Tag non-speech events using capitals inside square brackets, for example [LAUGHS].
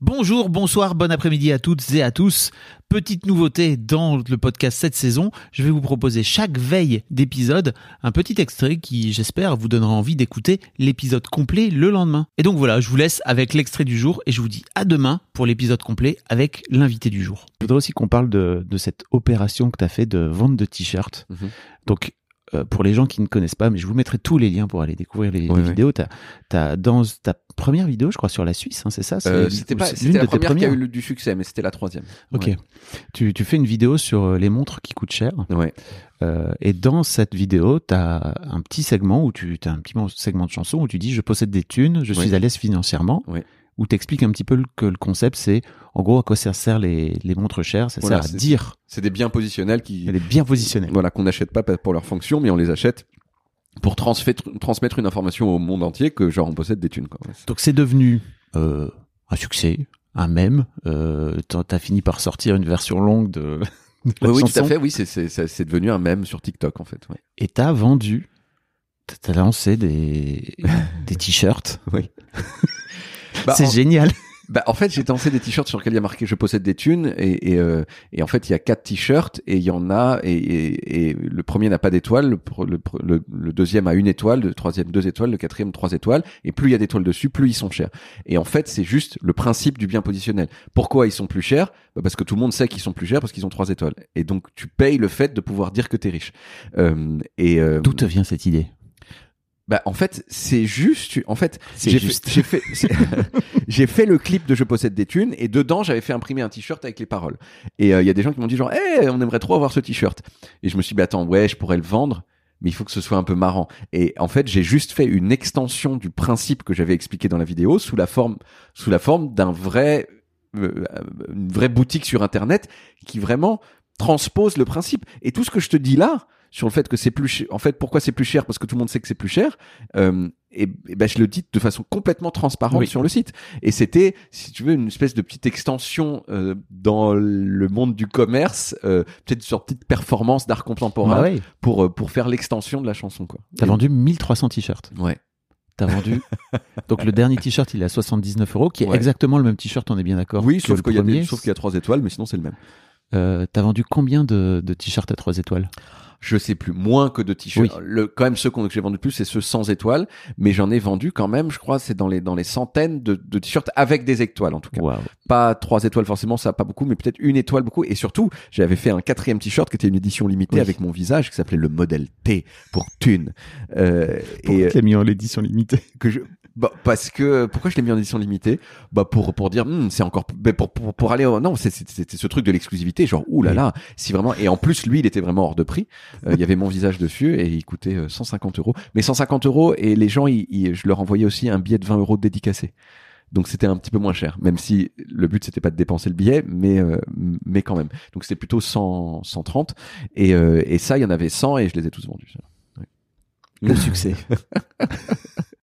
Bonjour, bonsoir, bon après-midi à toutes et à tous. Petite nouveauté dans le podcast cette saison, je vais vous proposer chaque veille d'épisode un petit extrait qui, j'espère, vous donnera envie d'écouter l'épisode complet le lendemain. Et donc voilà, je vous laisse avec l'extrait du jour et je vous dis à demain pour l'épisode complet avec l'invité du jour. Je voudrais aussi qu'on parle de, de cette opération que tu as fait de vente de t-shirts. Donc euh, pour les gens qui ne connaissent pas, mais je vous mettrai tous les liens pour aller découvrir les, les Oui, oui. vidéos. Dans ta première vidéo, je crois, sur la Suisse, hein, c'est ça Euh, c'était pas, la première qui a eu le- du succès, mais c'était la troisième. Ok. Ouais. Tu, tu fais une vidéo sur euh, les montres qui coûtent cher. Ouais. Et dans cette vidéo, tu as un petit segment où tu as un petit segment de chanson où tu dis je possède des thunes, je suis à l'aise financièrement. Oui. Où tu expliques un petit peu le- que le concept, c'est en gros à quoi ça sert les, les montres chères. Ça Voilà, sert à dire C'est des biens positionnels qui, qu'elle est bien positionnée. voilà, qu'on n'achète pas pour leur fonction, mais on les achète pour transmettre, une information au monde entier que genre on possède des thunes. Quoi. Donc c'est devenu euh, un succès, un mème. Euh, t'as- fini par sortir une version longue de, de la Oui, oui, tout à fait. Oui, c'est, devenu un mème sur TikTok en fait. Ouais. Et t'as vendu, t'as- t'as lancé des, des t-shirts. Oui. [LAUGHS] Bah, c'est en- génial. [LAUGHS] Bah, en fait, j'ai lancé des t-shirts sur lesquels il y a marqué je possède des thunes et, et, euh, et en fait il y a quatre t-shirts et il y en a et, et, et le premier n'a pas d'étoile, le, le, le, le deuxième a une étoile, le troisième deux étoiles, le quatrième trois étoiles et plus il y a d'étoiles dessus, plus ils sont chers. Et en fait c'est juste le principe du bien positionnel. Pourquoi ils sont plus chers? Bah Parce que tout le monde sait qu'ils sont plus chers parce qu'ils ont trois étoiles et donc tu payes le fait de pouvoir dire que t'es riche. Euh, et euh, D'où te vient cette idée? Bah en fait c'est juste en fait j'ai fait- j'ai fait c'est- [LAUGHS] j'ai fait le clip de je possède des thunes et dedans j'avais fait imprimer un t-shirt avec les paroles. Et euh, il y a des gens qui m'ont dit genre hey, on aimerait trop avoir ce t-shirt. Et je me suis dit bah attends ouais je pourrais le vendre mais il faut que ce soit un peu marrant. Et en fait j'ai juste fait une extension du principe que j'avais expliqué dans la vidéo sous la forme sous la forme d'un vrai euh, une vraie boutique sur internet qui vraiment transpose le principe. Et tout ce que je te dis là sur le fait que c'est plus cher. En fait, pourquoi c'est plus cher? Parce que tout le monde sait que c'est plus cher. Euh, et, et ben, je le dis de façon complètement transparente Oui. sur le site. Et c'était, si tu veux, une espèce de petite extension euh, dans le monde du commerce, euh, peut-être sur petite performance d'art contemporain Bah ouais. pour pour faire l'extension de la chanson, quoi. T'as Et- vendu 1300 t-shirts. Ouais. T'as vendu. [LAUGHS] Donc le dernier t-shirt, il est à 79 euros, qui est Ouais. exactement le même t-shirt, on est bien d'accord. Oui, sauf qu'il y a des- premier. sauf qu'il y a trois étoiles, mais sinon c'est le même. Euh, T'as vendu combien de, de t-shirts à 3 étoiles? Je sais plus, moins que de t-shirts. Oui. Le, quand même, ceux que j'ai vendu le plus, c'est ceux sans étoiles, mais j'en ai vendu quand même, je crois, c'est dans les dans les centaines de, de t-shirts avec des étoiles en tout cas. Waouh. Pas trois étoiles forcément, ça pas beaucoup, mais peut-être une étoile beaucoup. Et surtout, j'avais fait un quatrième t-shirt qui était une édition limitée Oui. avec mon visage qui s'appelait le modèle T pour Thune. Euh, et euh, t'as mis en l'édition limitée que je bah, parce que pourquoi je l'ai mis en édition limitée? Bah pour pour dire hmm, c'est encore pour, pour pour aller au- non c'est- c'est- c'était ce truc de l'exclusivité genre ouh là Oui. là si vraiment et en plus lui il était vraiment hors de prix. Euh, il y avait mon visage dessus et il coûtait euh, 150 euros. Mais 150 euros et les gens ils, ils- je leur envoyais aussi un billet de 20 euros dédicacé. Donc c'était un petit peu moins cher même si le but c'était pas de dépenser le billet mais euh, mais quand même. Donc c'était plutôt 100 130 et euh, et ça il y en avait 100 et je les ai tous vendus Le succès. [LAUGHS]